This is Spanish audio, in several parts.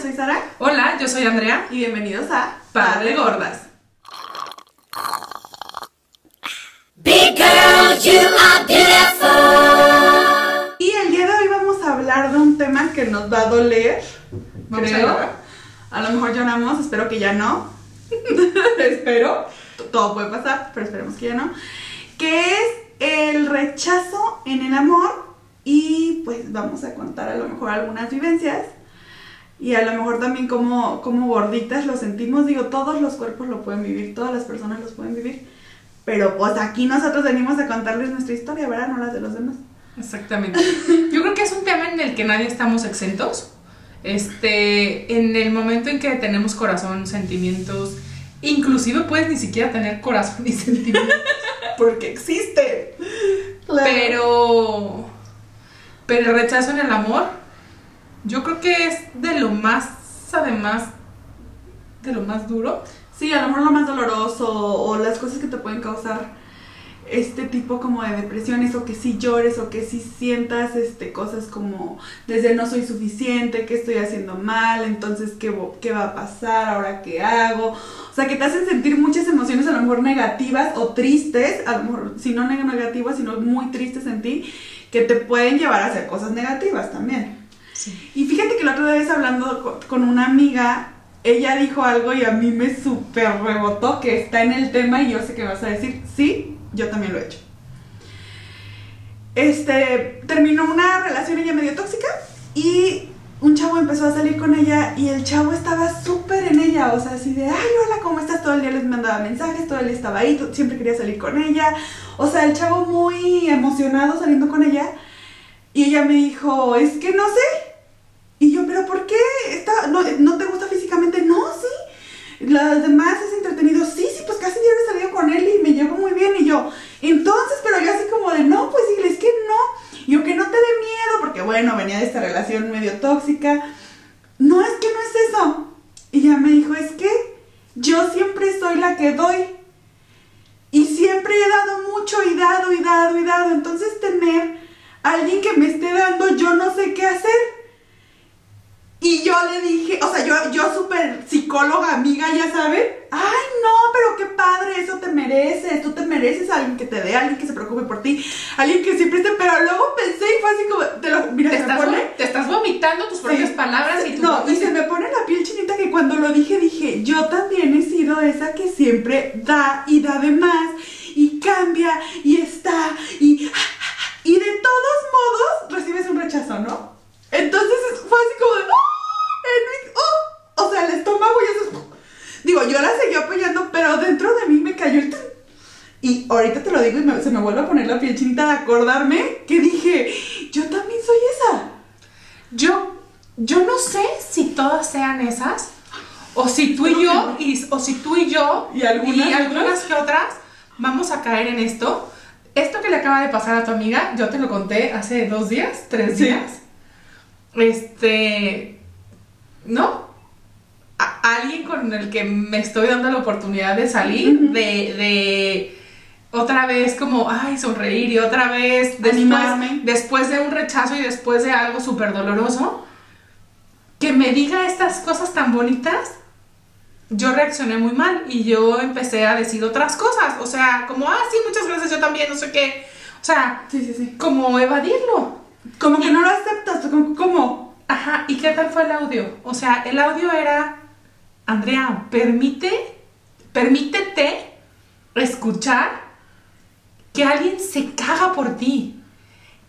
soy Sara. Hola, yo soy Andrea. Y bienvenidos a Par de Gordas. Big girl, you are beautiful. Y el día de hoy vamos a hablar de un tema que nos va a doler. Vamos a creo. llorar. A lo mejor lloramos, espero que ya no. espero. Todo puede pasar, pero esperemos que ya no. Que es el rechazo en el amor. Y pues vamos a contar a lo mejor algunas vivencias. Y a lo mejor también como, como gorditas lo sentimos. Digo, todos los cuerpos lo pueden vivir, todas las personas los pueden vivir. Pero pues aquí nosotros venimos a contarles nuestra historia, ¿verdad? No las de los demás. Exactamente. Yo creo que es un tema en el que nadie estamos exentos. Este, en el momento en que tenemos corazón, sentimientos, inclusive puedes ni siquiera tener corazón y sentimientos. Porque existe. Claro. Pero, pero el rechazo en el amor, yo creo que es de lo más, además, de lo más duro. Sí, a lo mejor lo más doloroso o las cosas que te pueden causar este tipo como de depresiones o que sí llores o que sí sientas este cosas como desde no soy suficiente, qué estoy haciendo mal, entonces qué, qué va a pasar, ahora qué hago. O sea, que te hacen sentir muchas emociones a lo mejor negativas o tristes, a lo mejor si no neg- negativas, sino muy tristes en ti, que te pueden llevar a hacer cosas negativas también. Y fíjate que la otra vez hablando co- con una amiga, ella dijo algo y a mí me súper rebotó que está en el tema y yo sé que vas a decir, sí, yo también lo he hecho. Este, terminó una relación ella medio tóxica y un chavo empezó a salir con ella y el chavo estaba súper en ella, o sea, así de, ay, hola, ¿cómo estás? Todo el día les mandaba mensajes, todo el día estaba ahí, siempre quería salir con ella. O sea, el chavo muy emocionado saliendo con ella. Y ella me dijo, es que no sé. Y yo, pero ¿por qué? Está, no, ¿No te gusta físicamente? No, sí. Las demás es entretenido. Sí, sí, pues casi diario salido con él y me llevo muy bien. Y yo, entonces, pero yo así como de, no, pues dile, es que no. Y yo, que no te dé miedo, porque bueno, venía de esta relación medio tóxica. No, es que no es eso. Y ella me dijo, es que yo siempre soy la que doy. Y siempre he dado mucho y dado y dado y dado. Entonces tener a alguien que me esté dando, yo no sé qué hacer. Y yo le dije, o sea, yo, yo súper psicóloga, amiga, ya saben. Ay, no, pero qué padre, eso te mereces. Tú te mereces a alguien que te dé, alguien que se preocupe por ti, alguien que siempre esté. Pero luego pensé y fue así como, te lo, mira, Te se me estás, pone. te estás vomitando tus propias Sí. palabras y tu No, y se me pone la piel chinita que cuando lo dije, dije, yo también he sido esa que siempre da y da de más y cambia y está y, y de todos modos recibes un rechazo, ¿no? Entonces fue así como de, ¡oh! En mi- ¡oh! O sea, el estómago y eso. Digo, yo la seguí apoyando, pero dentro de mí me cayó el... tun. Y ahorita te lo digo y me- se me vuelve a poner la piel chinita de acordarme que dije, yo también soy esa. Yo, yo no sé si todas sean esas, o si tú y yo, y, o si tú y yo, ¿Y algunas algunas que otras, vamos a caer en esto. Esto que le acaba de pasar a tu amiga, yo te lo conté hace dos días, tres Sí. días. Este, ¿no? A- alguien con el que me estoy dando la oportunidad de salir, de otra vez como, ay, sonreír y otra vez después, después de un rechazo y después de algo súper doloroso, que me diga estas cosas tan bonitas, yo reaccioné muy mal y yo empecé a decir otras cosas, o sea, como, ah, sí, muchas gracias, yo también, no sé qué, o sea, Sí, sí, sí. como evadirlo. Como que no lo aceptas, como, como Ajá, ¿y qué tal fue el audio? O sea, el audio era, Andrea, permite, permítete escuchar que alguien se caga por ti,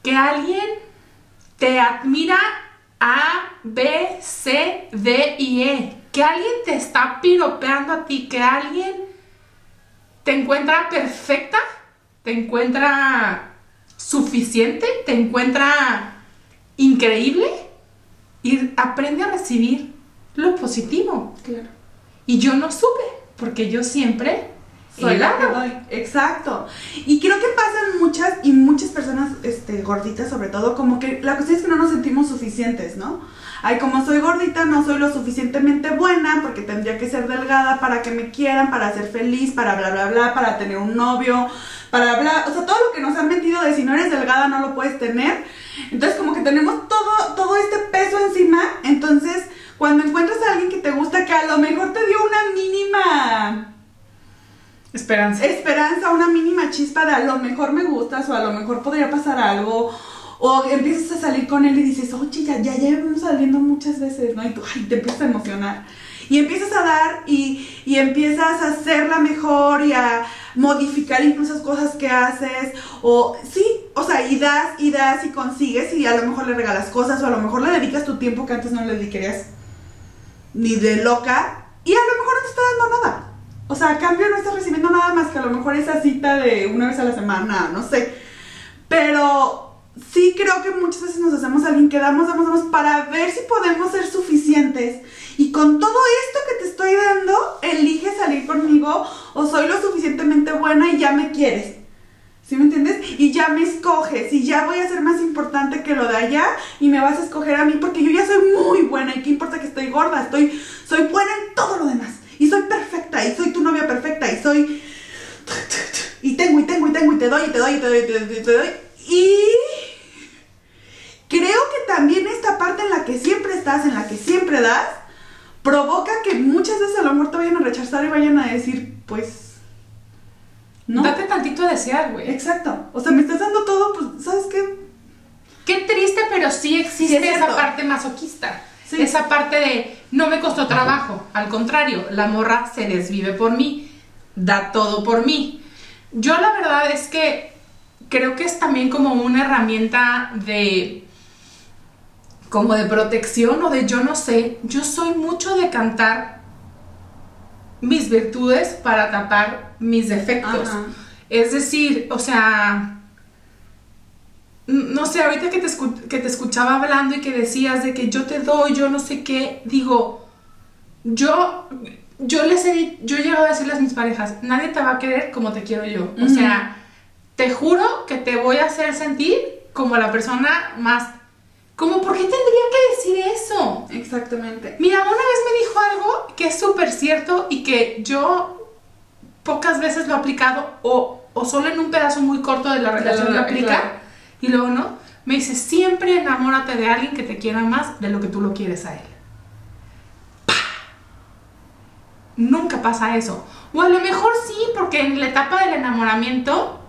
que alguien te admira A, B, C, D y E, que alguien te está piropeando a ti, que alguien te encuentra perfecta, te encuentra suficiente, te encuentra increíble y aprende a recibir lo positivo. Claro. Y yo no supe, porque yo siempre soy la. Exacto. Y creo que pasan muchas y muchas personas este, gorditas sobre todo, como que la cuestión es que no nos sentimos suficientes, ¿no? Ay, como soy gordita, no soy lo suficientemente buena porque tendría que ser delgada para que me quieran, para ser feliz, para bla, bla, bla, para tener un novio, para bla, o sea, todo lo que nos han metido de si no eres delgada no lo puedes tener. Entonces, como que tenemos todo, todo este peso encima, entonces, cuando encuentras a alguien que te gusta, que a lo mejor te dio una mínima Esperanza. esperanza, una mínima chispa de a lo mejor me gustas o a lo mejor podría pasar algo. O empiezas a salir con él y dices, oye, ya, ya llevamos saliendo muchas veces, ¿no? Y tú, te empiezas a emocionar. Y empiezas a dar y, y empiezas a hacerla mejor y a modificar incluso cosas que haces. O sí, o sea, y das y das y consigues y a lo mejor le regalas cosas o a lo mejor le dedicas tu tiempo que antes no le dedicarías ni de loca. Y a lo mejor no te está dando nada. O sea, a cambio no estás recibiendo nada más que a lo mejor esa cita de una vez a la semana, no sé. Pero sí creo que muchas veces nos hacemos alguien que damos, damos, damos para ver si podemos ser suficientes. Y con todo esto que te estoy dando, elige salir conmigo o soy lo suficientemente buena y ya me quieres. ¿Sí me entiendes? Y ya me escoges y ya voy a ser más importante que lo de allá y me vas a escoger a mí porque yo ya soy muy buena y qué importa que estoy gorda, estoy soy buena en todo lo demás y soy perfecta y soy tu novia perfecta y soy y tengo y tengo y tengo y te doy y te doy y te doy y te doy y te doy y creo que también esta parte en la que siempre estás, en la que siempre das, provoca que muchas veces a lo mejor te vayan a rechazar y vayan a decir, pues, no. Date tantito a desear, güey. Exacto. O sea, me estás dando todo, pues, ¿sabes qué? Qué triste, pero sí existe Sí, es esa parte masoquista. Sí. Esa parte de no me costó trabajo. Al contrario, la morra se desvive por mí. Da todo por mí. Yo la verdad es que creo que es también como una herramienta de como de protección o de yo no sé. Yo soy mucho de cantar mis virtudes para tapar mis defectos. Ajá. Es decir, o sea, no sé, ahorita que te, que te escuchaba hablando y que decías de que yo te doy, yo no sé qué, digo, yo, yo les he, yo he llegado a decirles a mis parejas, nadie te va a querer como te quiero yo. O sea, te juro que te voy a hacer sentir como la persona más, como, ¿por qué tendría que decir eso? Exactamente. Mira, una vez me dijo algo que es súper cierto y que yo pocas veces lo he aplicado o, o solo en un pedazo muy corto de la relación Claro, lo aplica claro. Y luego no. Me dice, siempre enamórate de alguien que te quiera más de lo que tú lo quieres a él. ¡Pah! Nunca pasa eso. O a lo mejor sí, porque en la etapa del enamoramiento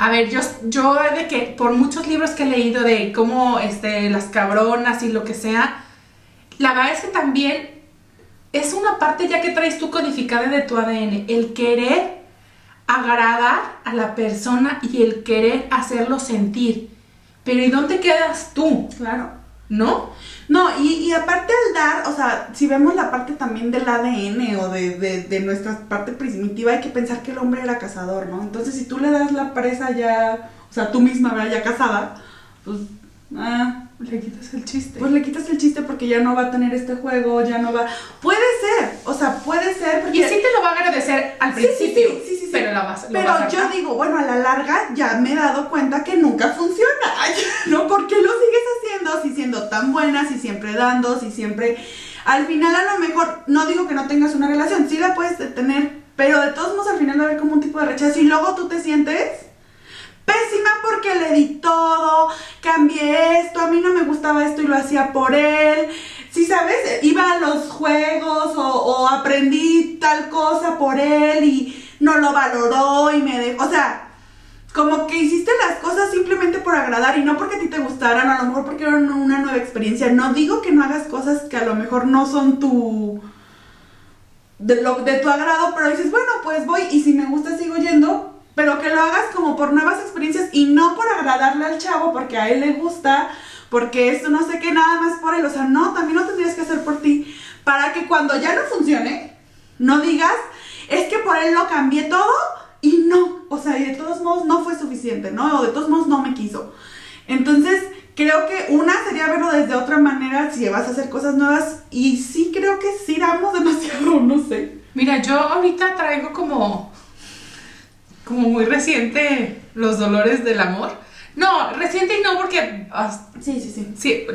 a ver, yo, yo de que por muchos libros que he leído de cómo este, las cabronas y lo que sea, la verdad es que también es una parte ya que traes tú codificada de tu ADN, el querer agradar a la persona y el querer hacerlo sentir. Pero ¿y dónde quedas tú? Claro. ¿No? No, y, y aparte al dar, o sea, si vemos la parte también del ADN o de, de, de nuestra parte primitiva, hay que pensar que el hombre era cazador, ¿no? Entonces, si tú le das la presa ya, o sea, tú misma, ¿verdad? Ya casada, pues, ah, Le quitas el chiste. pues le quitas el chiste porque ya no va a tener este juego, ya no va... Puede ser, o sea, puede ser porque... y sí te lo va a agradecer al Sí, sí, sí, principio, sí, sí, sí. pero la vas, Pero vas a yo digo, bueno, a la larga ya me he dado cuenta que nunca funciona. ¿No? ¿Por qué lo sigues haciendo si siendo tan buena, si siempre dando, si siempre... Al final a lo mejor, no digo que no tengas una relación, sí la puedes tener, pero de todos modos al final va a haber como un tipo de rechazo y luego tú te sientes pésima porque le di todo, cambié esto, a mí no me gustaba esto y lo hacía por él. Si sabes, iba a los juegos o, o aprendí tal cosa por él y no lo valoró y me dejó, o sea, como que hiciste las cosas simplemente por agradar y no porque a ti te gustaran, a lo mejor porque era una nueva experiencia. No digo que no hagas cosas que a lo mejor no son tu de, lo, de tu agrado, pero dices, bueno, pues voy y si me gusta sigo yendo, pero que lo hagas como por nuevas experiencias y no por agradarle al chavo porque a él le gusta, porque esto no sé qué, nada más por él, o sea, no, también lo tendrías que hacer por ti, para que cuando ya no funcione, no digas, es que por él lo cambié todo y no, o sea, y de todos modos no fue suficiente, ¿no? O de todos modos no me quiso. Entonces, creo que una sería verlo desde otra manera si vas a hacer cosas nuevas y sí creo que sí damos demasiado, no sé. Mira, yo ahorita traigo como, como muy reciente los dolores del amor. No, reciente y no porque ah, Sí, sí, sí. sí,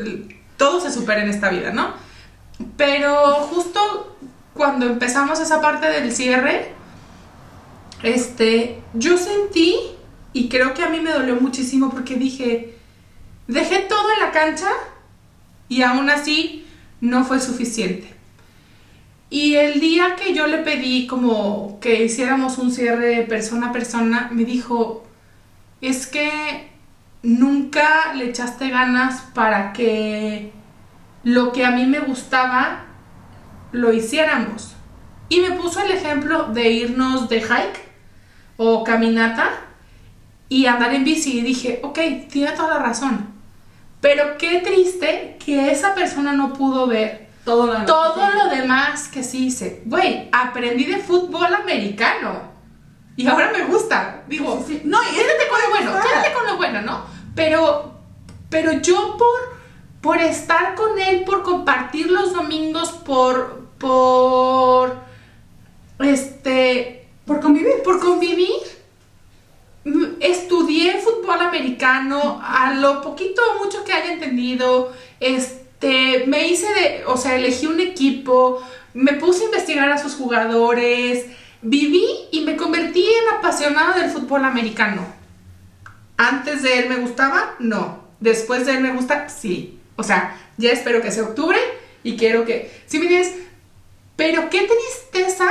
todo se supera en esta vida, ¿no? Pero justo cuando empezamos esa parte del cierre, este, yo sentí y creo que a mí me dolió muchísimo porque dije, dejé todo en la cancha y aún así no fue suficiente. Y el día que yo le pedí como que hiciéramos un cierre persona a persona, me dijo, es que nunca le echaste ganas para que lo que a mí me gustaba lo hiciéramos. Y me puso el ejemplo de irnos de hike o caminata y andar en bici. Y dije, ok, tiene toda la razón. Pero qué triste que esa persona no pudo ver Todo lo todo lo demás que sí hice. Güey, aprendí de fútbol americano. Y ahora me gusta. Digo, Sí, sí. No, y quédate con lo bueno, quédate con lo bueno, ¿no? Pero, pero yo por, por estar con él, por compartir los domingos, por, por, este, Por convivir. por convivir, estudié fútbol americano, a lo poquito o mucho que haya entendido, este, me hice de, o sea, elegí un equipo, me puse a investigar a sus jugadores, viví y me convertí en apasionada del fútbol americano. Antes de él me gustaba, no. Después de él me gusta, sí. O sea, ya espero que sea octubre y quiero que, si me dices, pero qué tristeza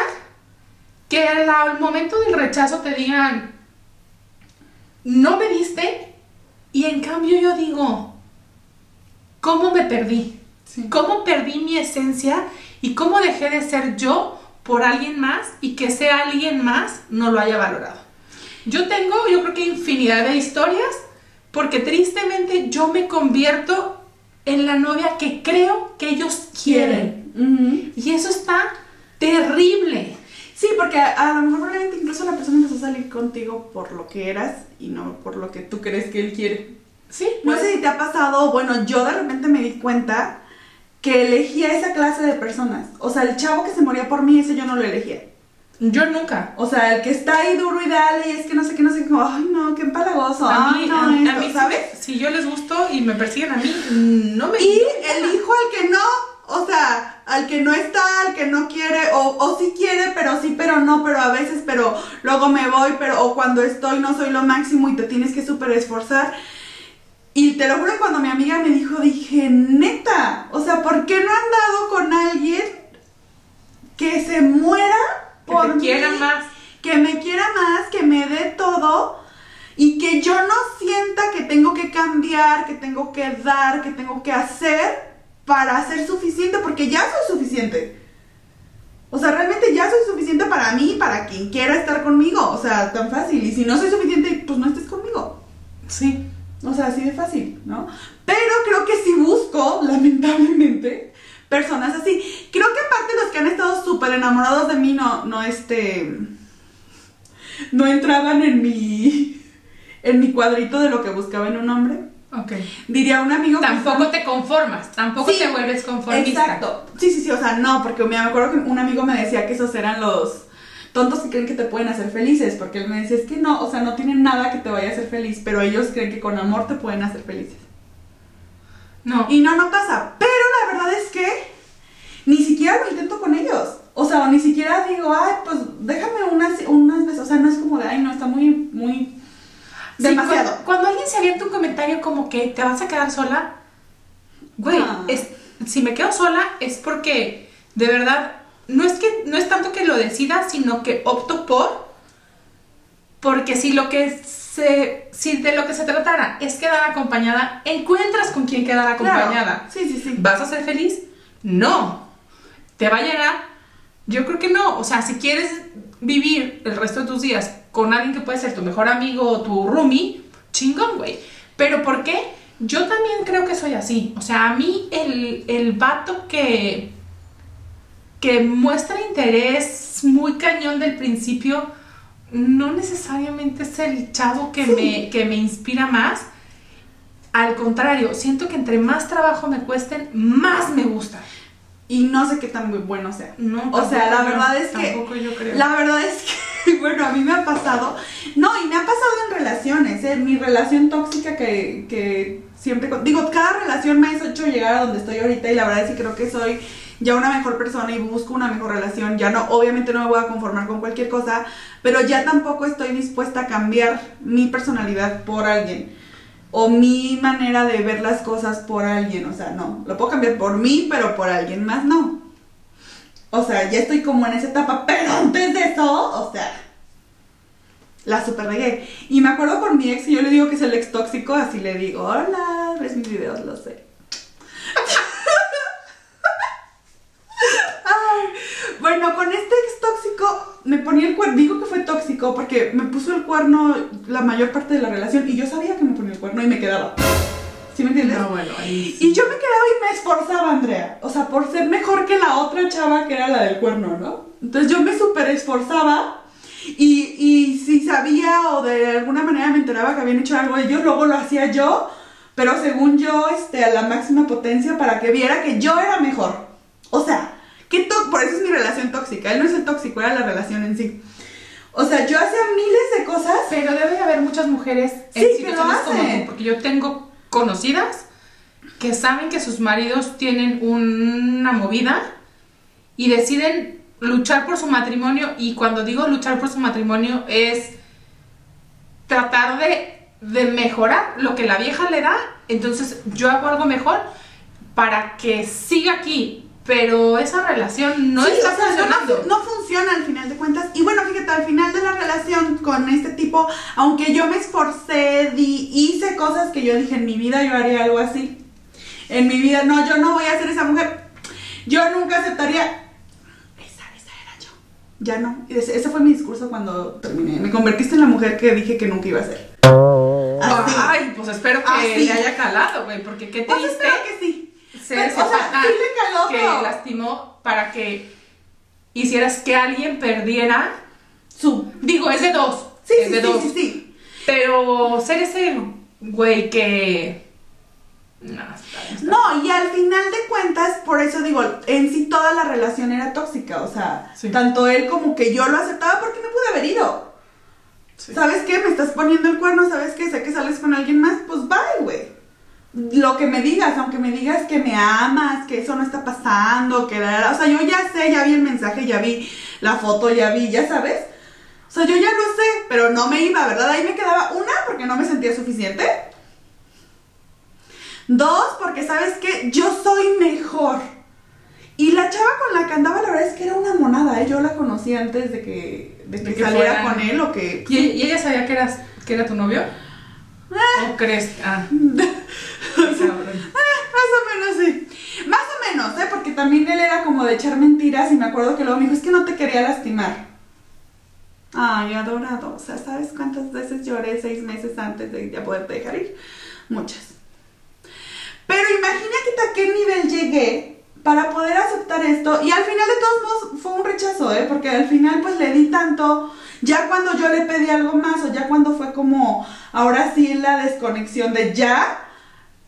que al momento del rechazo te digan, no me diste, y en cambio yo digo, ¿cómo me perdí? Sí. ¿Cómo perdí mi esencia y cómo dejé de ser yo por alguien más y que ese alguien más no lo haya valorado? Yo tengo, yo creo que infinidad de historias porque tristemente yo me convierto en la novia que creo que ellos quieren. Y eso está terrible. Sí, porque a, a lo mejor probablemente incluso la persona empezó a salir contigo por lo que eras y no por lo que tú crees que él quiere. Sí, No pues, sé si te ha pasado, bueno, yo de repente me di cuenta que elegía esa clase de personas. O sea, el chavo que se moría por mí, ese yo no lo elegía. yo nunca. O sea, el que está ahí duro y dale y es que no sé qué, no sé qué, ay no, qué empalagoso, A ay mí, no, a, a esto", mí, ¿sabes? Si, si yo les gusto y me persiguen a mí, no me Y no elijo al que no, o sea, al que no está, al que no quiere, o, o sí quiere, pero sí, pero no, pero a veces, pero luego me voy, pero o cuando estoy no soy lo máximo y te tienes que súper esforzar. Y te lo juro, cuando mi amiga me dijo, dije, neta, o sea, ¿por qué no han dado con alguien que se muera Que por te mí? quiera más. que me quiera más, que me dé todo y que yo no sienta que tengo que cambiar, que tengo que dar, que tengo que hacer para ser suficiente, porque ya soy suficiente. O sea, realmente ya soy suficiente para mí y para quien quiera estar conmigo. O sea, tan fácil. Y si no soy suficiente, pues no estés conmigo. Sí. O sea, así de fácil, ¿no? Pero creo que sí busco, lamentablemente, personas así. Creo que aparte los que han estado súper enamorados de mí no, no, este, no entraban en mi, en mi cuadrito de lo que buscaba en un hombre. Ok. Diría un amigo que Tampoco te conformas, tampoco Sí, te vuelves conformista. Exacto. Sí, sí, sí, o sea, no, porque me acuerdo que un amigo me decía que esos eran los tontos que creen que te pueden hacer felices, porque él me decía, es que no, o sea, no tienen nada que te vaya a hacer feliz, pero ellos creen que con amor te pueden hacer felices. No. Y no, no pasa. Pero la verdad es que ni siquiera lo intento con ellos. O sea, ni siquiera digo, ay, pues déjame unas, unas veces. O sea, no es como de, ay, no, está muy, muy... Sí, demasiado. Cuando, cuando alguien se avienta un comentario como que te vas a quedar sola, güey, Ah. es- si me quedo sola es porque de verdad no es que no es tanto que lo decida, sino que opto por porque si lo que se si de lo que se tratara es quedar acompañada, encuentras con quien quedar Claro. acompañada. Sí, sí, sí. ¿Vas a ser feliz? No. ¿Te va a llegar? Yo creo que no. O sea, si quieres vivir el resto de tus días con alguien que puede ser tu mejor amigo o tu roomie, chingón, güey. Pero ¿por qué? Yo también creo que soy así. O sea, a mí el, el vato que, que muestra interés muy cañón del principio, no necesariamente es el chavo que, me, que me inspira más. Al contrario, siento que entre más trabajo me cuesten, más me gusta. Y no sé qué tan muy bueno sea. No, O sea, la verdad es que- Tampoco yo creo. La verdad es que, bueno, a mí me ha pasado. No, y me ha pasado en relaciones, ¿eh? Mi relación tóxica que, que siempre. Digo, cada relación me ha hecho llegar a donde estoy ahorita y la verdad es que creo que soy ya una mejor persona y busco una mejor relación. Ya no, obviamente no me voy a conformar con cualquier cosa, pero ya tampoco estoy dispuesta a cambiar mi personalidad por alguien. O mi manera de ver las cosas por alguien. O sea, no. Lo puedo cambiar por mí, pero por alguien más no. O sea, ya estoy como en esa etapa, pero antes de eso, o sea, la super regué. Y me acuerdo con mi ex, y yo le digo que es el ex tóxico, así le digo, hola, ves mis videos, lo sé. Ay, bueno, con este ex tóxico me ponía el cuerno, digo que fue tóxico porque me puso el cuerno la mayor parte de la relación y yo sabía que me ponía el cuerno y me quedaba. ¿Sí me entiendes? No, bueno, ahí sí. Y yo me quedaba y me esforzaba, Andrea. O sea, por ser mejor que la otra chava que era la del cuerno, ¿no? Entonces yo me súper esforzaba. Y, y si sabía o de alguna manera me enteraba que habían hecho algo ellos, luego lo hacía yo. Pero según yo, este, a la máxima potencia para que viera que yo era mejor. O sea, ¿qué to- por eso es mi relación tóxica. Él no es el tóxico, era la relación en sí. O sea, yo hacía miles de cosas. Pero debe de haber muchas mujeres Sí, en que situaciones lo como hacen. tú, porque yo tengo conocidas que saben que sus maridos tienen una movida y deciden luchar por su matrimonio y cuando digo luchar por su matrimonio es tratar de, de mejorar lo que la vieja le da, entonces yo hago algo mejor para que siga aquí, pero esa relación no Sí, está o sea, no- funcionando. No, funciona al final de cuentas. Y bueno, fíjate, al final de la relación con este tipo, aunque yo me esforcé, di, hice cosas que yo dije en mi vida yo haría algo así. En mi vida, no, yo no voy a ser esa mujer. Yo nunca aceptaría. Esa, esa era yo. Ya no. Y Ese, ese fue mi discurso cuando terminé. Me convertiste en la mujer que dije que nunca iba a ser. Así. Ay, pues espero que Así. le haya calado, güey, porque qué Pues triste. espero que sí. Pero, ese o sea, caló, que pero- lastimó para que hicieras que alguien perdiera. Su. Digo, es de dos. Sí, es sí, de sí, dos. sí, sí. Pero ser ese güey que. No, está bien, está No, y al final de cuentas, por eso digo, en sí toda la relación era tóxica, o sea, Sí. tanto él como que yo lo aceptaba porque me pude haber ido. Sí. ¿Sabes qué? Me estás poniendo el cuerno, ¿sabes qué? Sé que sales con alguien más, pues bye, güey. Lo que me digas, aunque me digas que me amas, que eso no está pasando, que la, la- o sea, yo ya sé, ya vi el mensaje, ya vi la foto, ya vi, ya sabes. O sea, yo ya lo sé, pero no me iba, ¿verdad? Ahí me quedaba una porque no me sentía suficiente. Dos, porque sabes que yo soy mejor. Y la chava con la que andaba, la verdad es que era una monada, ¿eh? Yo la conocí antes de que, de que, De que saliera con él o que... ¿Y, y ella sabía que, eras, que era tu novio? ¿O crees? Ah. cabrón. Más o menos, sí. Más o menos, ¿eh? Porque también él era como de echar mentiras y me acuerdo que luego me dijo, es que no te quería lastimar. Ay, adorado. O sea, ¿sabes cuántas veces lloré seis meses antes de ya poderte dejar ir? Muchas. Pero imagínate a qué nivel llegué para poder aceptar esto. Y al final de todos modos fue un rechazo, ¿eh? Porque al final pues le di tanto. Ya cuando yo le pedí algo más o ya cuando fue como, ahora sí la desconexión de ya.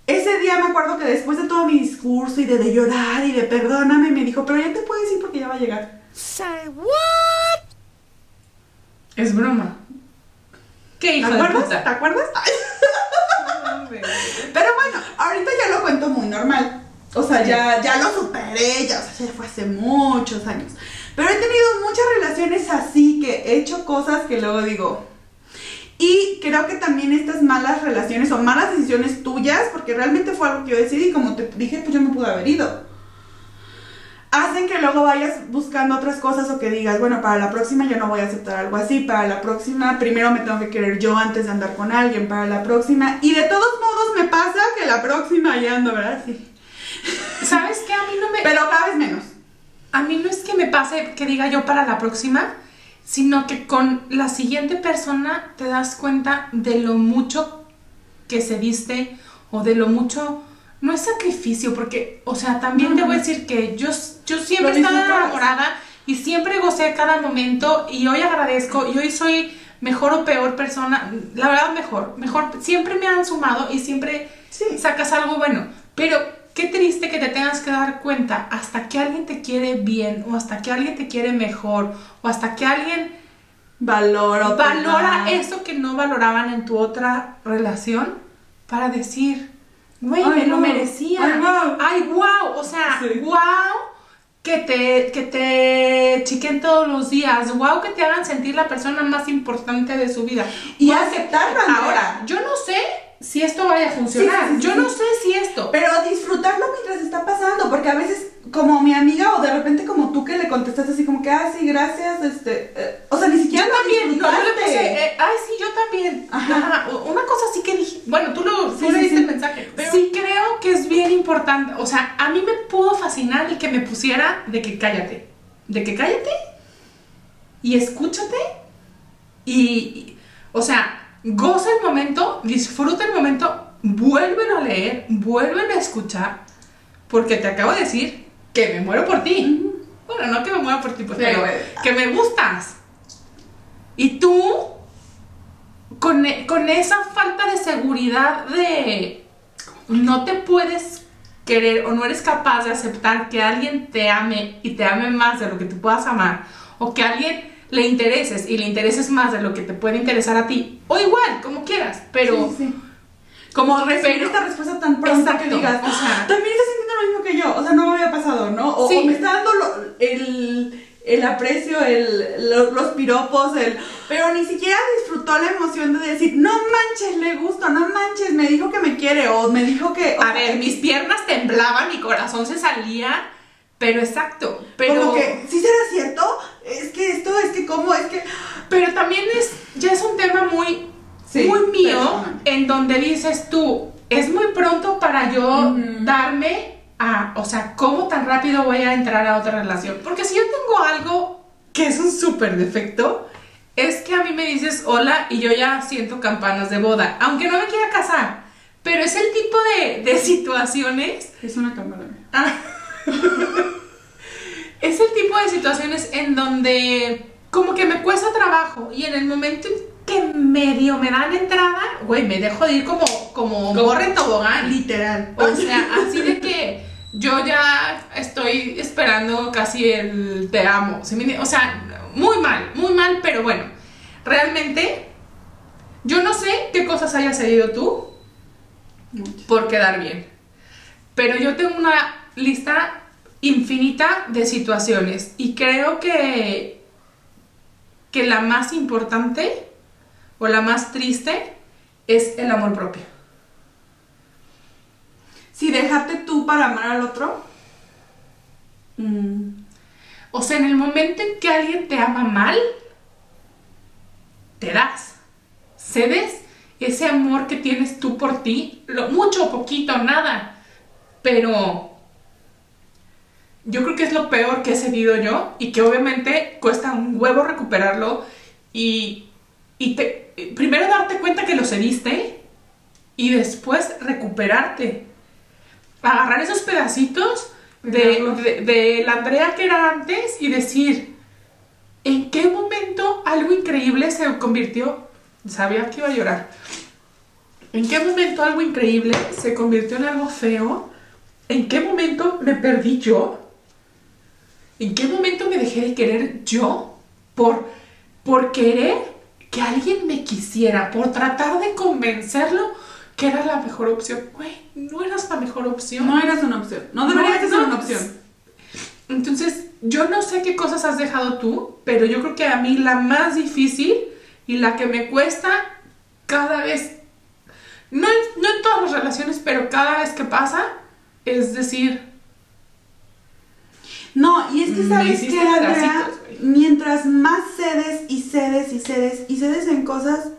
Ese día me acuerdo que después de todo mi discurso y de, de llorar y de perdóname, me dijo, pero ya te puedes ir porque ya va a llegar. Say what? Es broma. ¿Qué ¿Te hijo de acuerdas? puta? ¿Te acuerdas? Ay. Pero bueno, ahorita ya lo cuento muy normal. O sea, ya, ya lo superé, ya, o sea, ya fue hace muchos años. Pero he tenido muchas relaciones así que he hecho cosas que luego digo. Y creo que también estas malas relaciones o malas decisiones tuyas, porque realmente fue algo que yo decidí, como te dije, pues yo me pude haber ido. Hacen que luego vayas buscando otras cosas o que digas, bueno, para la próxima yo no voy a aceptar algo así, para la próxima primero me tengo que querer yo antes de andar con alguien, para la próxima. Y de todos modos me pasa que la próxima ya ando, ¿verdad? Sí. ¿Sabes qué? A mí no me. Pero cada vez menos. A mí no es que me pase que diga yo para la próxima, sino que con la siguiente persona te das cuenta de lo mucho que se diste o de lo mucho. No es sacrificio, porque, o sea, también No, te voy a decir que yo, yo siempre estaba enamorada y siempre gocé cada momento y hoy agradezco y hoy soy mejor o peor persona, la verdad mejor, mejor, siempre me han sumado y siempre Sí. sacas algo bueno. Pero qué triste que te tengas que dar cuenta hasta que alguien te quiere bien o hasta que alguien te quiere mejor o hasta que alguien valora da. eso que no valoraban en tu otra relación para decir, güey, me lo wow. merecía. Ay, wow. Ay, wow. O sea, Sí. wow. Que te, que te chiquen todos los días, wow, que te hagan sentir la persona más importante de su vida. Y aceptarlo, Andrea. Ahora, yo no sé si esto vaya a funcionar. Sí, sí, sí, yo no sé si esto. Pero disfrutarlo mientras está pasando, porque a veces, como mi amiga, o de repente como tú que le contestaste así como que, ah, sí, gracias, este, eh, o sea, ni Yo siquiera lo también, no, yo le puse, eh, ay, sí, yo también. Ajá. Ajá, Una cosa sí que dije, bueno, tú, lo, tú leíste sí. el mensaje. Pero- Sí creo que es bien importante, o sea, a mí me pudo fascinar el que me pusiera de que cállate, de que cállate y escúchate y, y- o sea, goza el momento, disfruta el momento, vuélvelo a leer, vuélvelo a escuchar, porque te acabo de decir que me muero por ti. Bueno, no que me muero por ti, pues, Pero, pero que me gustas. Y tú, con, e- con esa falta de seguridad de no te puedes querer o no eres capaz de aceptar que alguien te ame y te ame más de lo que tú puedas amar, o que alguien le intereses y le intereses más de lo que te puede interesar a ti, o igual, como quieras, pero... Sí, sí. Como recibir esta respuesta tan pronta que digas, o sea- "Ah, también estás sintiendo lo mismo que yo, o sea, no me había pasado, ¿no? O, Sí. o me está dando lo- el, el aprecio, el, lo- los piropos, el... Pero ni siquiera disfrutó la emoción de decir, no manches, le gusto, no manches, me dijo que me quiere, o me dijo que... A ver, mis piernas temblaban, mi corazón se salía, pero exacto, pero... Como que, ¿sí será cierto? Es que esto, es que cómo, es que... Pero también es, ya es un tema muy, Sí, muy mío, en donde dices tú, es muy pronto para yo darme a, o sea, ¿cómo tan rápido voy a entrar a otra relación? Porque si yo tengo algo que es un súper defecto, es que a mí me dices hola y yo ya siento campanas de boda, aunque no me quiera casar, pero es el tipo de, de situaciones Es una cámara. Ah. es el tipo de situaciones en donde como que me cuesta trabajo y en el momento en que medio me dan entrada, güey, me dejo de ir como, como morra en tobogán. Literal. O sea, así de que yo ya estoy esperando casi el te amo. O sea, muy mal, muy mal, pero bueno, realmente yo no sé qué cosas hayas seguido tú por quedar bien. Pero yo tengo una lista infinita de situaciones y creo que, que la más importante o la más triste es el amor propio. Si dejarte tú para amar al otro. mm, O sea, en el momento en que alguien te ama mal, te das, cedes ese amor que tienes tú por ti, lo, mucho poquito, nada, pero yo creo que es lo peor que he cedido yo y que obviamente cuesta un huevo recuperarlo y, y te, primero darte cuenta que lo cediste y después recuperarte. Agarrar esos pedacitos de, de, de la Andrea que era antes y decir, ¿en qué momento algo increíble se convirtió? Sabía que iba a llorar. ¿En qué momento algo increíble se convirtió en algo feo? ¿En qué momento me perdí yo? ¿En qué momento me dejé de querer yo por, por querer que alguien me quisiera, por tratar de convencerlo que era la mejor opción? Güey, no eras la mejor opción. No eras una opción. No deberías de ser no, una opción. Entonces, yo no sé qué cosas has dejado tú, pero yo creo que a mí la más difícil y la que me cuesta cada vez, no en, no en todas las relaciones, pero cada vez que pasa, es decir, No, y es que Me sabes que Andrea, mientras más cedes y cedes y cedes y cedes en cosas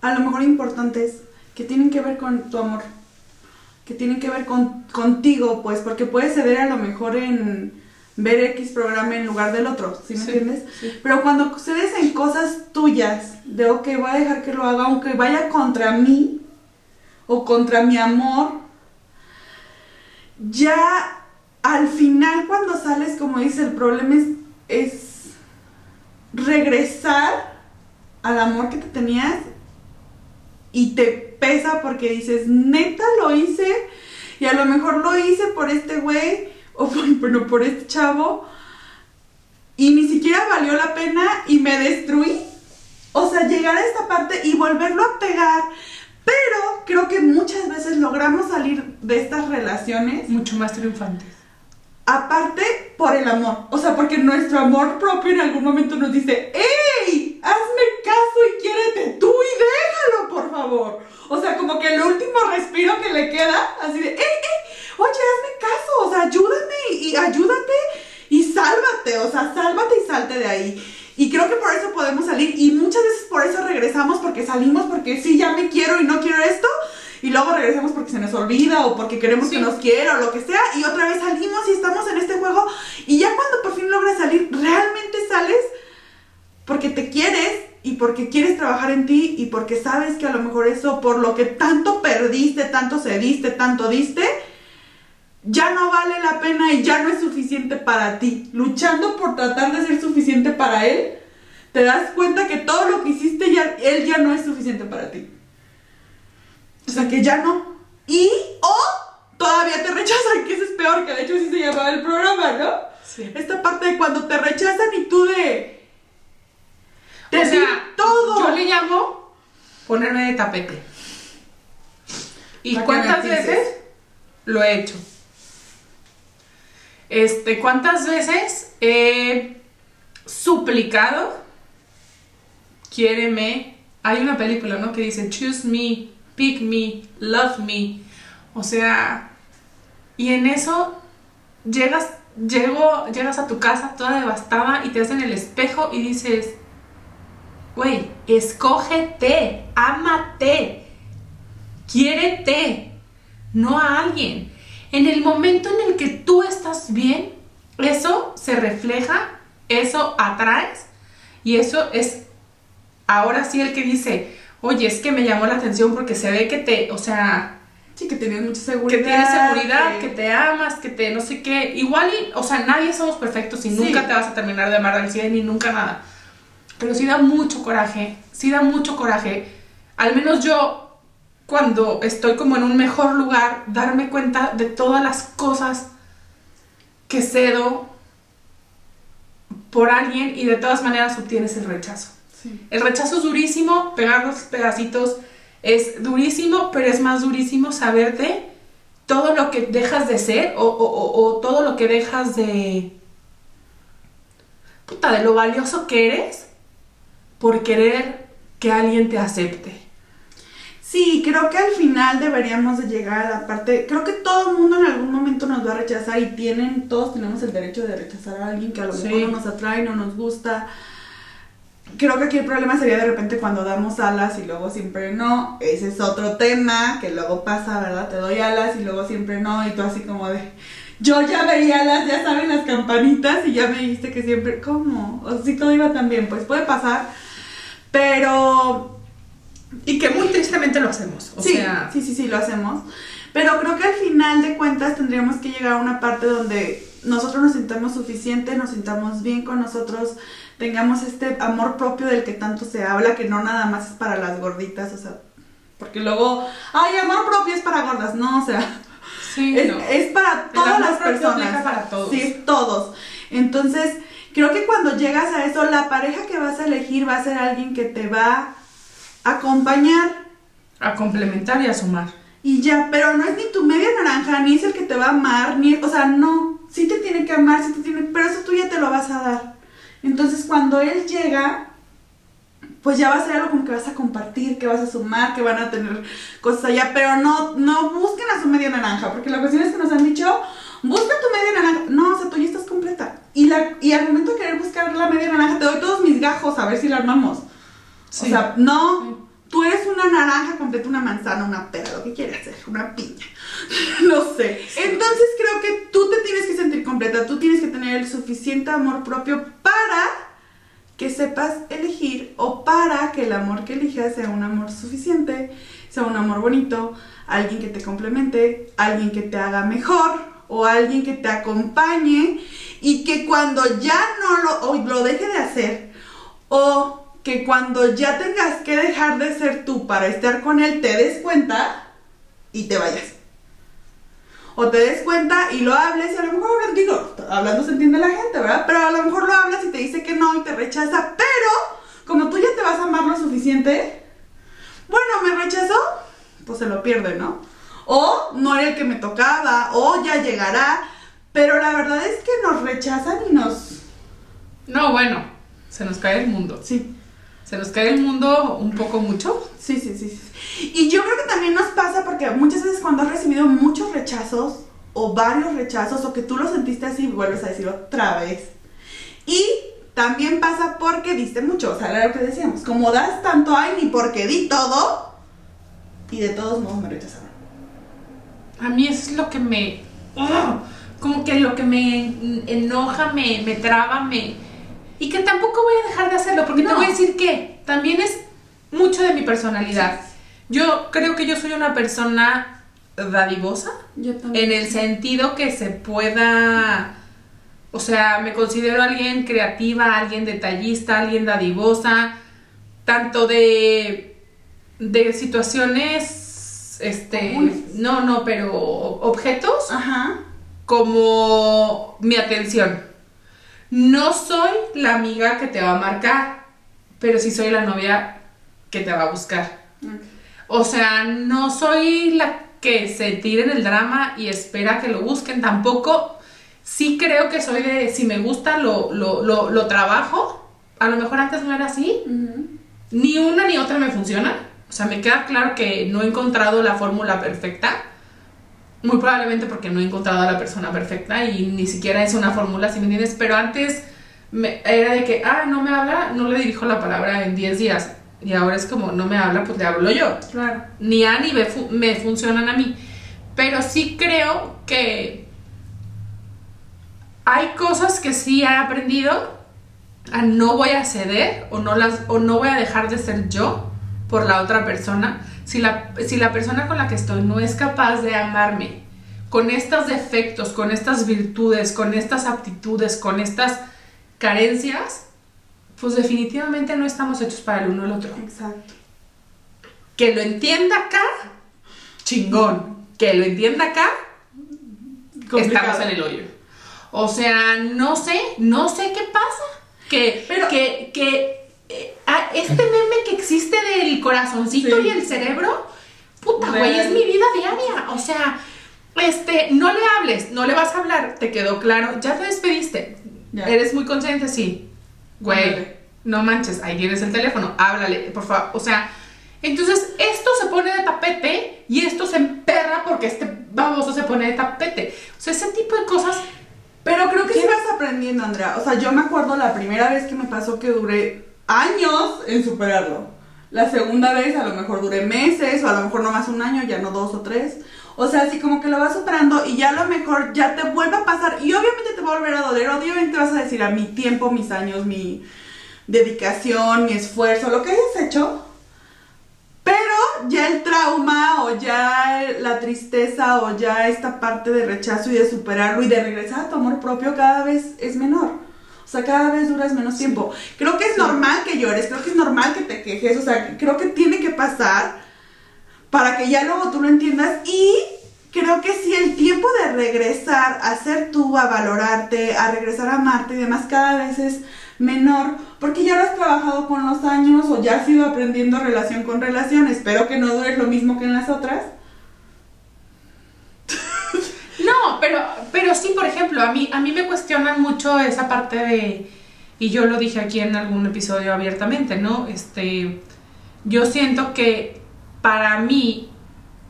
a lo mejor importantes que tienen que ver con tu amor, que tienen que ver con contigo, pues, porque puedes ceder a lo mejor en ver X programa en lugar del otro, ¿sí me Sí, entiendes? sí. Pero cuando cedes en cosas tuyas, de ok, voy a dejar que lo haga, aunque vaya contra mí o contra mi amor, ya al final cuando sales, como dice, el problema es, es regresar al amor que te tenías y te pesa porque dices, neta lo hice y a lo mejor lo hice por este güey o bueno, por este chavo y ni siquiera valió la pena y me destruí. O sea, llegar a esta parte y volverlo a pegar. Pero creo que muchas veces logramos salir de estas relaciones mucho más triunfantes. Aparte, por el amor. O sea, porque nuestro amor propio en algún momento nos dice, ¡Ey! Hazme caso y quiérete tú y déjalo, por favor. O sea, como que el último respiro que le queda, así de, ¡Ey, ey! Oye, hazme caso, o sea, ayúdame y, y ayúdate y salte, o sea, sálvate y salte de ahí. Y creo que por eso podemos salir y muchas veces por eso regresamos porque salimos porque sí, ya me quiero y no quiero esto. Y luego regresamos porque se nos olvida o porque queremos Sí. que nos quiera o lo que sea. Y otra vez salimos y estamos en este juego. Y ya cuando por fin logras salir, realmente sales porque te quieres y porque quieres trabajar en ti y porque sabes que a lo mejor eso por lo que tanto perdiste, tanto cediste, tanto diste, ya no vale la pena y ya no es suficiente para ti. Luchando por tratar de ser suficiente para él, te das cuenta que todo lo que hiciste ya él ya no es suficiente para ti. O sea que ya no. Y o todavía te rechazan, que eso es peor, que de hecho así se llamaba el programa, ¿no? Sí. Esta parte de cuando te rechazan y tú de. Te o sea, todo. Yo le llamo ponerme de tapete. ¿Y cuántas veces lo he hecho? Este, ¿cuántas veces he suplicado? Quiéreme. Hay una película, ¿no? Que dice choose me, pick me, love me. O sea, y en eso llegas, llego, llegas a tu casa toda devastada y te hacen el espejo y dices, güey, escógete, ámate, quiérete, no a alguien. En el momento en el que tú estás bien, eso se refleja, eso atraes y eso es ahora sí el que dice, oye, es que me llamó la atención porque se ve que te, o sea, Sí, que tienes mucha que seguridad. tienes seguridad, que- que te amas, que te no sé qué. Igual, y, o sea, nadie somos perfectos y Sí. nunca te vas a terminar de amar al 100 ni nunca nada. Pero sí da mucho coraje, sí da mucho coraje. Al menos yo, cuando estoy como en un mejor lugar, darme cuenta de todas las cosas que cedo por alguien y de todas maneras obtienes el rechazo. Sí. El rechazo es durísimo, pegar los pedacitos es durísimo, pero es más durísimo saberte todo lo que dejas de ser o, o- o- o todo lo que dejas de... Puta, de lo valioso que eres por querer que alguien te acepte. Sí, creo que al final deberíamos de llegar a la parte, creo que todo el mundo en algún momento nos va a rechazar y tienen, todos tenemos el derecho de rechazar a alguien que a lo Sí. mejor no nos atrae, no nos gusta. Creo que aquí el problema sería de repente cuando damos alas y luego siempre no. Ese es otro tema que luego pasa, ¿verdad? Te doy alas y luego siempre no y tú así como de... Yo ya veía alas, ya saben las campanitas y ya me dijiste que siempre... ¿Cómo? O si todo iba tan bien, pues puede pasar. Pero Y que muy tristemente lo hacemos. O sí, sea, sí, sí, sí, lo hacemos. Pero creo que al final de cuentas tendríamos que llegar a una parte donde nosotros nos sintamos suficientes, nos sintamos bien con nosotros, tengamos este amor propio del que tanto se habla, que no nada más es para las gorditas, o sea, porque luego, ay, amor propio es para gordas, no, o sea, sí, es, no. es para todas las personas. para todos. Sí, todos. Entonces, creo que cuando llegas a eso, la pareja que vas a elegir va a ser alguien que te va a acompañar A complementar y a sumar. y ya, pero no es ni tu media naranja, ni es el que te va a amar, ni, o sea, no, sí te tiene que amar, sí te tiene, pero eso tú ya te lo vas a dar. Entonces, cuando él llega, pues ya va a ser algo como que vas a compartir, que vas a sumar, que van a tener cosas allá, pero no, no busquen a su media naranja, porque la cuestión es que nos han dicho, busca tu media naranja, no, o sea, tú ya estás completa. Y, la, y al momento de querer buscar la media naranja, te doy todos mis gajos a ver si la armamos. Sí. O sea, no. Tú eres una naranja completa, una manzana, una pera, lo que quieras ser, una piña. no sé. Entonces creo que tú te tienes que sentir completa, tú tienes que tener el suficiente amor propio para que sepas elegir o para que el amor que elijas sea un amor suficiente, sea un amor bonito, alguien que te complemente, alguien que te haga mejor o alguien que te acompañe y que cuando ya no lo, o lo deje de hacer o que cuando ya tengas que dejar de ser tú para estar con él te des cuenta y te vayas. O te des cuenta y lo hables y a lo mejor, digo, hablando se entiende la gente, ¿verdad? Pero a lo mejor lo hablas y te dice que no y te rechaza, pero como tú ya te vas a amar lo suficiente, bueno, me rechazó, pues se lo pierde, ¿no? O no era el que me tocaba, o ya llegará, pero la verdad es que nos rechazan y nos... No, bueno, se nos cae el mundo. Sí, Se nos cae el mundo un poco mucho. Sí, sí, sí, sí. Y yo creo que también nos pasa porque muchas veces cuando has recibido muchos rechazos o varios rechazos o que tú lo sentiste así, vuelves a decir otra vez. Y también pasa porque diste mucho, o sea, era lo que decíamos, como das tanto, ay, ni porque di todo, y de todos modos me rechazaron. A mí eso es lo que me... ¡Ugh! como que lo que me enoja, me, me traba, me... Y que tampoco voy a dejar de hacerlo, porque te voy a decir que también es mucho de mi personalidad. Yo creo que yo soy una persona dadivosa, Yo en el sentido que se pueda... O sea, me considero alguien creativa, alguien detallista, alguien dadivosa, tanto de, de situaciones, este, Comunes. no, no, pero objetos Ajá. como mi atención. No soy la amiga que te va a marcar, pero sí soy la novia que te va a buscar. O sea, no soy la que se tire en el drama y espera que lo busquen. Tampoco, sí creo que soy de, si me gusta, lo, lo, lo, lo trabajo. A lo mejor antes no era así. Ni una ni otra me funciona. O sea, me queda claro que no he encontrado la fórmula perfecta. Muy probablemente porque no he encontrado a la persona perfecta y ni siquiera es una fórmula, si me entiendes. Pero antes me- era de que, ah, no me habla, no le dirijo la palabra en 10 días. Y ahora es como, no me habla, pues le hablo yo. Claro. Ni A ni B fu- me funcionan a mí. Pero sí creo que hay cosas que sí he aprendido a no voy a ceder o no, las, o no voy a dejar de ser yo por la otra persona. Si la, si la persona con la que estoy no es capaz de amarme con estos defectos, con estas virtudes, con estas aptitudes, con estas carencias, pues definitivamente no estamos hechos para el uno o el otro. Exacto. Que lo entienda acá, chingón. Que lo entienda acá, Complicado. estamos en el hoyo. O sea, no sé, no sé qué pasa. Que, Pero- que, que ah, este meme que existe del corazoncito Sí. y el cerebro, puta, güey, es mi vida diaria. O sea, este, no le hables, no le vas a hablar, te quedó claro, ya te despediste. Ya. Eres muy consciente, sí. Güey, no manches, ahí tienes el teléfono, háblale, por favor. O sea, entonces esto se pone de tapete y esto se emperra porque este baboso se pone de tapete. O sea, ese tipo de cosas. Pero creo que sí vas aprendiendo, Andrea. O sea, yo me acuerdo la primera vez que me pasó que duré años en superarlo. La segunda vez a lo mejor duré meses o a lo mejor no más un año, ya no dos o tres. O sea, así como que lo vas superando y ya a lo mejor ya te vuelve a pasar y obviamente te va a volver a doler. Obviamente vas a decir a mi tiempo, mis años, mi dedicación, mi esfuerzo, lo que hayas hecho. Pero ya el trauma o ya la tristeza o ya esta parte de rechazo y de superarlo y de regresar a tu amor propio cada vez es menor. O sea, cada vez duras menos tiempo. Creo que es normal que llores, creo que es normal que te quejes, o sea, creo que tiene que pasar para que ya luego tú lo entiendas y creo que si el tiempo de regresar a ser tú, a valorarte, a regresar a amarte y demás cada vez es menor, porque ya lo has trabajado con los años o ya has ido aprendiendo relación con relación, espero que no dures lo mismo que en las otras. No, pero, pero sí, por ejemplo, a mí, a mí me cuestionan mucho esa parte de. Y yo lo dije aquí en algún episodio abiertamente, ¿no? Este. Yo siento que para mí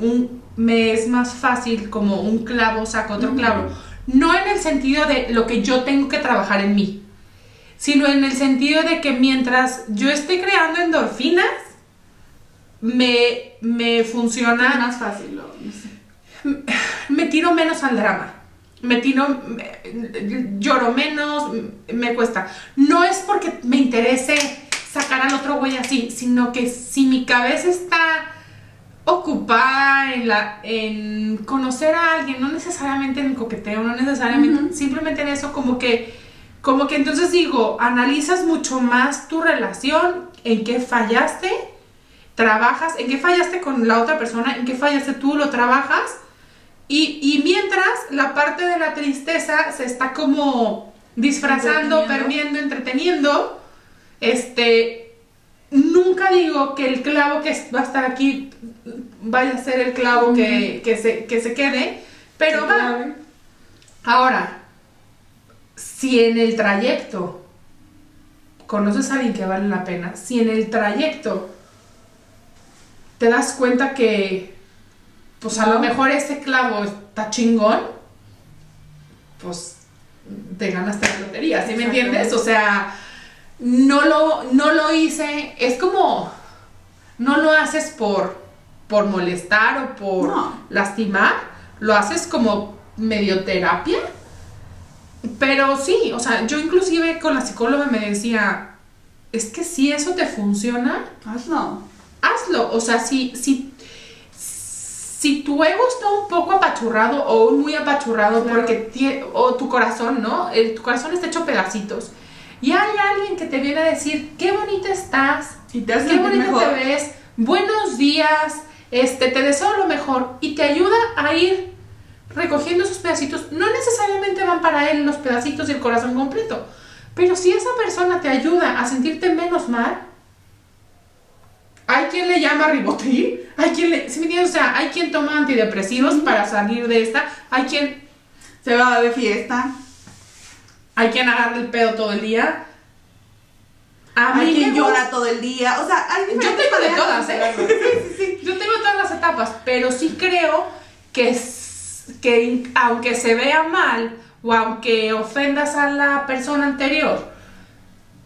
un, me es más fácil como un clavo saca otro clavo. No en el sentido de lo que yo tengo que trabajar en mí, sino en el sentido de que mientras yo esté creando endorfinas, me, me funciona Es más fácil, no. Me tiro menos al drama. Me tiro, me- lloro menos, me cuesta. No es porque me interese sacar al otro güey así, sino que si mi cabeza está ocupada en, la, en conocer a alguien, no necesariamente en el coqueteo, no necesariamente, simplemente en eso, como que, como que entonces digo, analizas mucho más tu relación, en qué fallaste, trabajas, en qué fallaste con la otra persona, en qué fallaste tú, lo trabajas. Y, y mientras la parte de la tristeza se está como disfrazando, perdiendo, entreteniendo, este, nunca digo que el clavo que va a estar aquí vaya a ser el clavo que, que se, que se quede, pero va. Clave. Ahora, si en el trayecto conoces a alguien que vale la pena, si en el trayecto te das cuenta que, pues a lo mejor ese clavo está chingón, pues te ganaste la lotería, ¿sí me entiendes? O sea, no lo, no lo hice, es como, no lo haces por, por molestar o por No. lastimar, lo haces como medio terapia. Pero sí, o sea, yo inclusive con la psicóloga me decía, es que si eso te funciona, Hazlo. hazlo. O sea, si, si, si tu ego está un poco apachurrado o muy apachurrado Claro. porque o tu corazón, ¿no? El- tu corazón está hecho pedacitos. Y hay alguien que te viene a decir, qué bonita estás, Y te qué bonita mejor. te ves, buenos días, este, te deseo lo mejor y te ayuda a ir recogiendo esos pedacitos. No necesariamente van para él los pedacitos y el corazón completo, pero si esa persona te ayuda a sentirte menos mal, hay quien le llama ribotril, hay quien le, ¿sí me entiendes? O sea, hay quien toma antidepresivos para salir de esta, hay quien, Se va de fiesta. hay quien agarra el pedo todo el día. A mí Hay quien llora gusta- todo el día. O sea, hay Yo tengo de todas, ¿eh? Sí, sí, sí. Yo tengo todas las etapas, pero sí creo que, que aunque se vea mal o aunque ofendas a la persona anterior,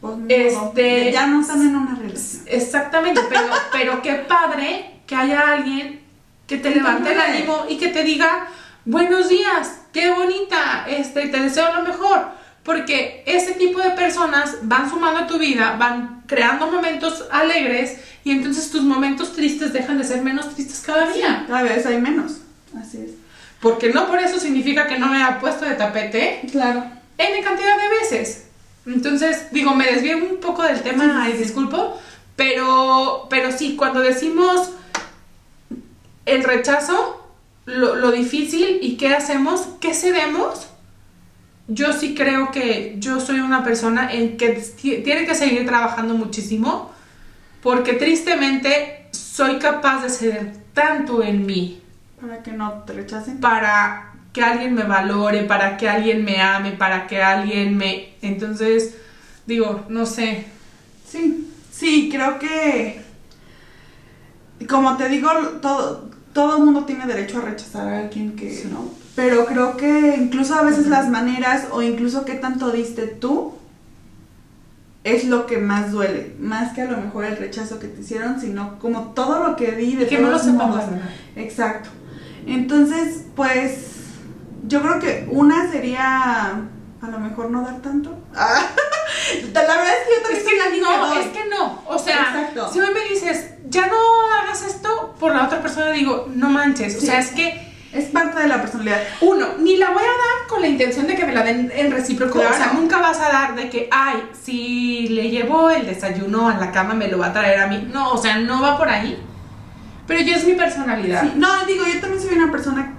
Pues, no, Este- Ya no están en una. Exactamente, pero, pero qué padre que haya alguien que te levante el ánimo y que te diga, buenos días, qué bonita, este, te deseo lo mejor. Porque ese tipo de personas van sumando a tu vida, van creando momentos alegres y entonces tus momentos tristes dejan de ser menos tristes cada día. Cada vez hay menos. Así es. Porque no por eso significa que no me haya puesto de tapete Claro. N cantidad de veces. Entonces, digo, me desvié un poco del tema y disculpo, pero, pero sí, cuando decimos el rechazo, lo, lo difícil y qué hacemos, qué cedemos, yo sí creo que yo soy una persona en que ti- tiene que seguir trabajando muchísimo, porque tristemente soy capaz de ceder tanto en mí Para que no te rechacen. para que alguien me valore, para que alguien me ame, para que alguien me... Entonces, digo, no sé. Sí, sí, creo que, como te digo, todo, todo el mundo tiene derecho a rechazar a alguien que, Sí. ¿no? Pero creo que incluso a veces las maneras o incluso qué tanto diste tú es lo que más duele, más que a lo mejor el rechazo que te hicieron, sino como todo lo que di de que no lo sepamos. Exacto. Entonces, pues, yo creo que una sería a lo mejor no dar tanto. Ah, la verdad es que yo también Es que alguien no, es que no. O sea, Exacto. si hoy me dices, ya no hagas esto, por la otra persona digo, no manches. O Sí. sea, es que, Es parte de la personalidad. uno, ni la voy a dar con la intención de que me la den en recíproco. Claro. O sea, nunca vas a dar de que, ay, si le llevo el desayuno a la cama, me lo va a traer a mí. No, o sea, no va por ahí. Pero yo es mi personalidad. Sí, no, digo, yo también soy una persona.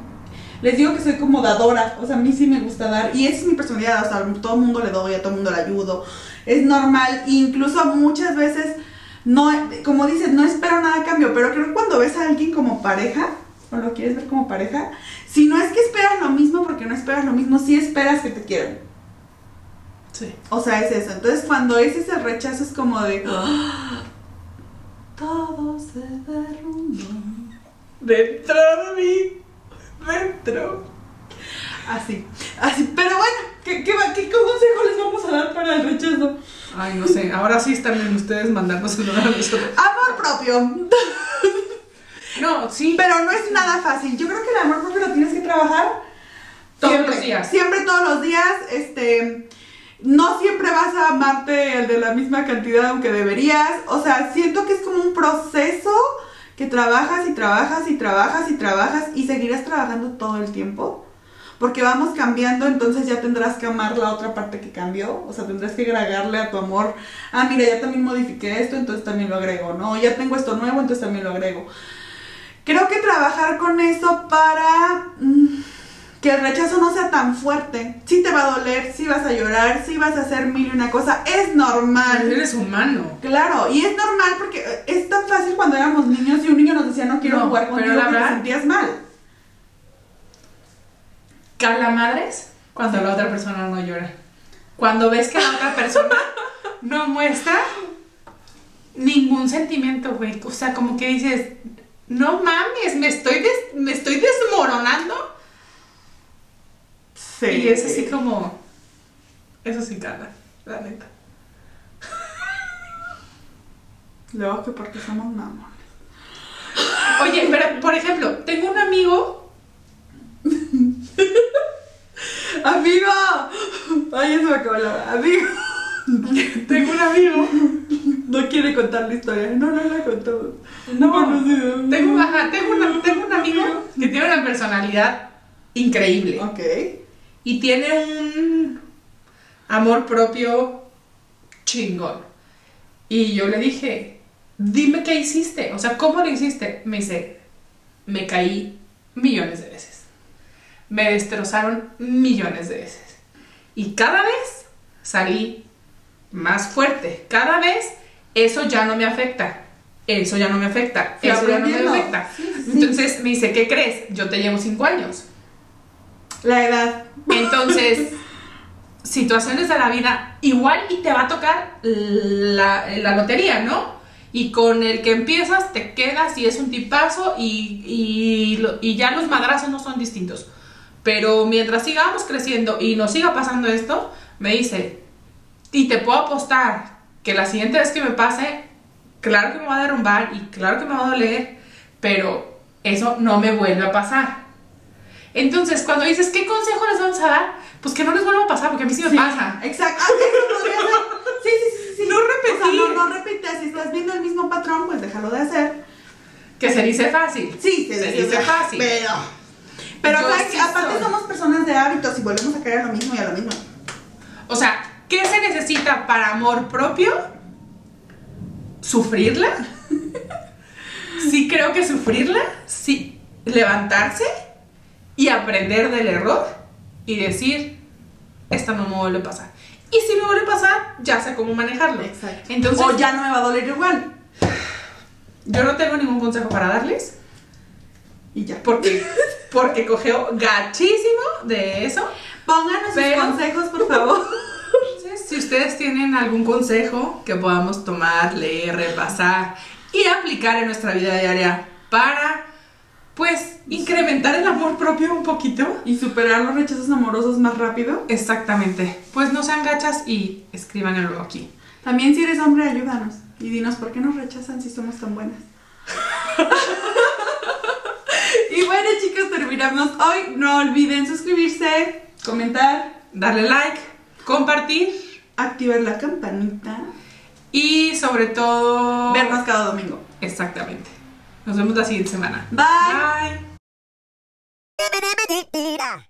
Les digo que soy como dadora. O sea, a mí sí me gusta dar. Y esa es mi personalidad. O sea, a todo el mundo le doy, a todo el mundo le ayudo. Es normal. Incluso muchas veces, no, como dices, no espero nada a cambio. Pero creo que cuando ves a alguien como pareja, o lo quieres ver como pareja, si no es que esperas lo mismo, porque no esperas lo mismo, sí esperas que te quieran. Sí. O sea, es eso. Entonces, cuando ese es el rechazo, es como de. "Ah, Todo se derrumba. Dentro de mí. Dentro. Así, así. Pero bueno, ¿qué, qué, qué consejo les vamos a dar para el rechazo? Ay, no sé. Ahora sí están en ustedes mandarnos el a nosotros. Amor propio. No, sí. Pero no es nada fácil. Yo creo que el amor propio lo tienes que trabajar Todos siempre, los días. Siempre, todos los días. Este. No siempre vas a amarte de la misma cantidad aunque deberías. O sea, siento que es como un proceso que trabajas y trabajas y trabajas y trabajas y seguirás trabajando todo el tiempo. Porque vamos cambiando, entonces ya tendrás que amar la otra parte que cambió. O sea, tendrás que agregarle a tu amor. Ah, mira, ya también modifiqué esto, entonces también lo agrego. No, ya tengo esto nuevo, entonces también lo agrego. Creo que trabajar con eso para mm, que el rechazo no sea tan fuerte. Sí te va a doler, sí vas a llorar, sí vas a hacer mil y una cosa. Es normal. Eres humano. Claro, y es normal porque eh, es tan fácil cuando éramos niños y un niño nos decía no quiero No, jugar pero contigo la te verdad- sentías mal. Calamadres cuando la otra persona no llora. Cuando ves que la otra persona no muestra ningún sentimiento, güey. O sea, como que dices, no mames, me estoy, des- me estoy desmoronando. Sí. Y es así como, Eso sí cala, la neta. Luego que porque somos mamones. Oye, pero por ejemplo, tengo un amigo. ¡Amigo! Ay, eso me acabó la. ¡Amigo! Tengo un amigo. No quiere contar la historia. No, no la contó. No, Conocido. tengo, ajá, tengo, una- tengo un amigo que tiene una personalidad increíble. Ok. Y tiene un amor propio chingón. Y yo le dije, dime qué hiciste. O sea, ¿cómo lo hiciste? Me dice, me caí millones de veces. Me destrozaron millones de veces. Y cada vez salí más fuerte. Cada vez eso ya no me afecta. Eso ya no me afecta. Fui Eso ya no me afecta. Sí, sí, sí. Entonces me dice, ¿qué crees? Yo te llevo cinco años. La edad. Entonces, situaciones de la vida, igual y te va a tocar la, la lotería, ¿no? Y con el que empiezas te quedas y es un tipazo y, y, y ya los madrazos no son distintos. Pero mientras sigamos creciendo y nos siga pasando esto, me dice, y te puedo apostar que la siguiente vez que me pase, claro que me va a derrumbar y claro que me va a doler, pero eso no me vuelve a pasar. Entonces, cuando dices, ¿qué consejo les vamos a dar? Pues que no les vuelva a pasar, porque a mí sí me Sí, pasa. Exacto. Ah, eso podría ser. Sí, sí, sí, sí. No repetir. O sea, no, no repites. Si estás viendo el mismo patrón, pues déjalo de hacer. Que se dice fácil. Sí, se dice fácil. Pero. Pero, Yo ¿sabes? sí aparte soy. somos personas de hábitos y volvemos a caer a lo mismo y a lo mismo. O sea, ¿qué se necesita para amor propio? ¿Sufrirla? Sí creo que sufrirla, sí. Levantarse y aprender del error y decir, esta no me vuelve a pasar. Y si me vuelve a pasar, ya sé cómo manejarlo. Exacto. Entonces, o ya no me va a doler igual. yo no tengo ningún consejo para darles. Y ya. Porque, porque cogeo gachísimo de eso. Pónganos sus Pero- consejos, por favor. Si ustedes tienen algún consejo que podamos tomar, leer, repasar y aplicar en nuestra vida diaria para, pues, incrementar el amor propio un poquito. y superar los rechazos amorosos más rápido. Exactamente. Pues no sean gachas y escríbanlo aquí. También si eres hombre, ayúdanos. Y dinos por qué nos rechazan si somos tan buenas. y bueno, chicos, terminamos hoy. No olviden suscribirse, comentar, Darle like, compartir activar la campanita, y sobre todo... vernos cada domingo. Exactamente. Nos vemos la siguiente semana. Bye. Bye.